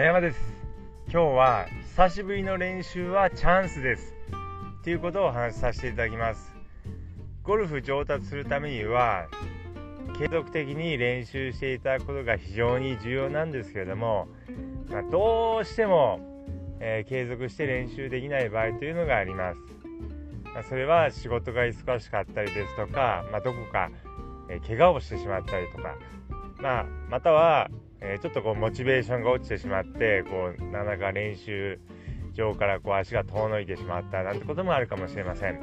茶山です。今日は久しぶりの練習はチャンスです。ということをお話しさせていただきます。ゴルフ上達するためには継続的に練習していただくことが非常に重要なんですけれども、まあ、どうしても、えー、継続して練習できない場合というのがあります、まあ、それは仕事が忙しかったりですとか、まあ、どこか、えー、怪我をしてしまったりとか、まあ、またはえ、ちょっとこうモチベーションが落ちてしまってこうなかなか練習場からこう足が遠のいてしまったなんてこともあるかもしれません。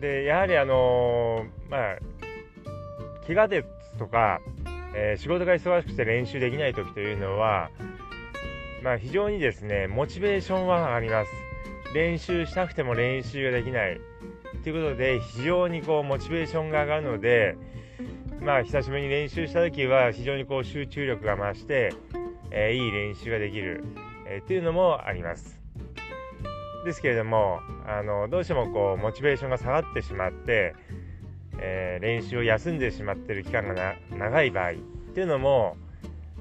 でやはりあのー、まあ怪我ですとか、えー、仕事が忙しくて練習できない時というのは、まあ、非常にですねモチベーションは上がります練習したくても練習ができないということで非常にこうモチベーションが上がるのでまあ、久しぶりに練習した時は非常にこう集中力が増して、えー、いい練習ができる、えー、っていうのもあります。ですけれどもあのどうしてもこうモチベーションが下がってしまって、えー、練習を休んでしまっている期間が長い場合っていうのも、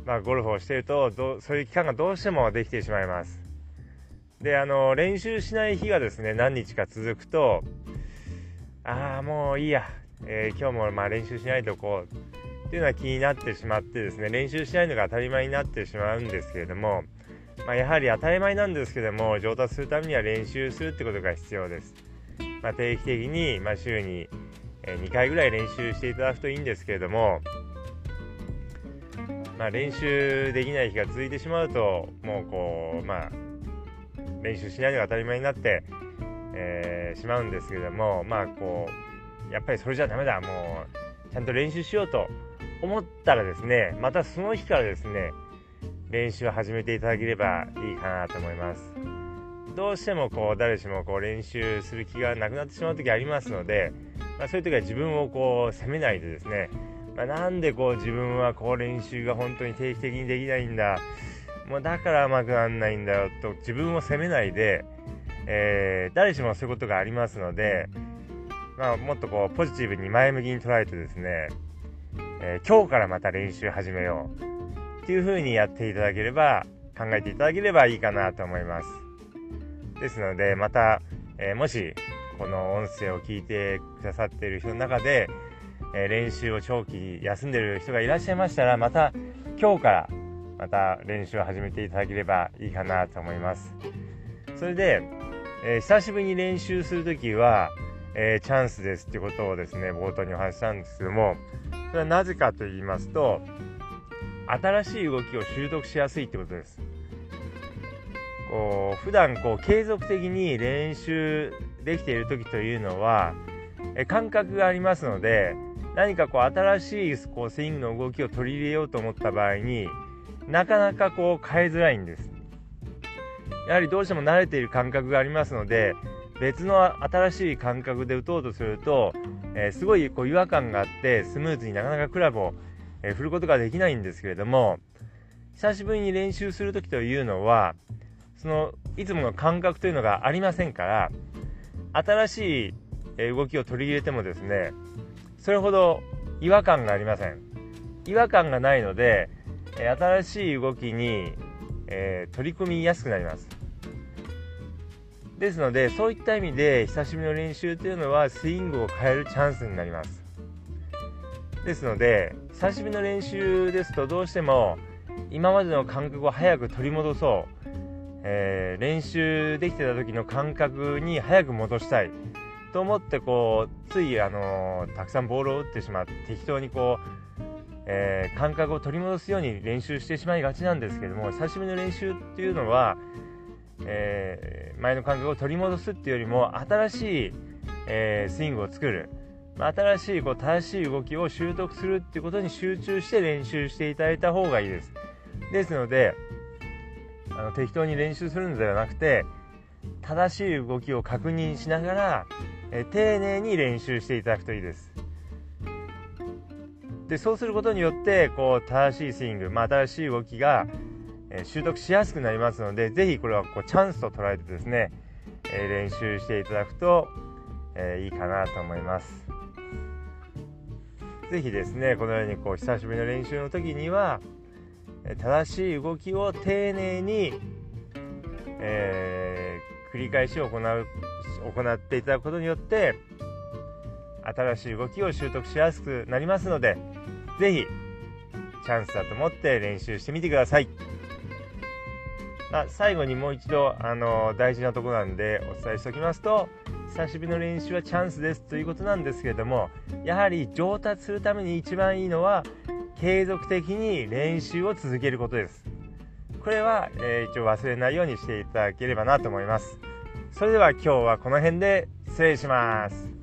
まあ、ゴルフをしているとどそういう期間がどうしてもできてしまいます。であの練習しない日がですね何日か続くとああもういいやえー、今日もまあ練習しないとこうっていうのは気になってしまってですね練習しないのが当たり前になってしまうんですけれども、まあ、やはり当たり前なんですけども上達するためには練習するってことが必要です、まあ、定期的に、まあ、週に2回ぐらい練習していただくといいんですけれども、まあ、練習できない日が続いてしまうともうこうまあ練習しないのが当たり前になって、えー、しまうんですけれどもまあこうやっぱりそれじゃダメだもう。ちゃんと練習しようと思ったらですねまたその日からですね練習を始めていただければいいかなと思います。どうしてもこう誰しもこう練習する気がなくなってしまう時ありますので、まあ、そういう時は自分をこう責めないでですね、まあ、なんでこう自分はこう練習が本当に定期的にできないんだもうだから甘くなんないんだよと自分を責めないで、えー、誰しもそういうことがありますので、まあ、もっとこうポジティブに前向きに捉えてですね、えー、今日からまた練習始めようっていう風にやっていただければ考えていただければいいかなと思います。ですのでまた、えー、もしこの音声を聞いてくださっている人の中で、えー、練習を長期休んでる人がいらっしゃいましたらまた今日からまた練習を始めていただければいいかなと思います。それで、え久しぶりに練習する時はえー、チャンスですってことをですね冒頭にお話したんですけどもそれはなぜかと言いますと新しい動きを習得しやすいってことです。こう普段こう継続的に練習できている時というのはえ感覚がありますので何かこう新しいこうスイングの動きを取り入れようと思った場合になかなかこう変えづらいんです。やはりどうしても慣れている感覚がありますので別の新しい感覚で打とうとすると、えー、すごいこう違和感があってスムーズになかなかクラブを、えー、振ることができないんですけれども久しぶりに練習する時というのはそのいつもの感覚というのがありませんから新しい動きを取り入れてもですねそれほど違和感がありません。違和感がないので新しい動きに、え、取り組みやすくなります。ですのでそういった意味で久しぶりの練習というのはスイングを変えるチャンスになります。ですので久しぶりの練習ですとどうしても今までの感覚を早く取り戻そう、えー、練習できてた時の感覚に早く戻したい。と思ってこうつい、あのー、たくさんボールを打ってしまって適当にこう、えー、感覚を取り戻すように練習してしまいがちなんですけども久しぶりの練習っていうのはえー、前の感覚を取り戻すっていうよりも新しい、えー、スイングを作る、まあ、新しいこう正しい動きを習得するっていうことに集中して練習していただいた方がいいです。ですのであの適当に練習するのではなくて正しい動きを確認しながら、えー、丁寧に練習していただくといいです。でそうすることによってこう正しいスイング、まあ、新しい動きがえ習得しやすくなりますので是非これはこうチャンスと捉えてですね、え練習していただくと、えいいかなと思います。是非ですねこのようにこう久しぶりの練習の時には、正しい動きを丁寧に、えー、繰り返し行う行っていただくことによって新しい動きを習得しやすくなりますので是非チャンスだと思って練習してみてください。まあ、最後にもう一度、あの大事なとこなんでお伝えしておきますと久しぶりの練習はチャンスですということなんですけれどもやはり上達するために一番いいのは継続的に練習を続けることです。これは、えー、一応忘れないようにしていただければなと思います。それでは今日はこの辺で失礼します。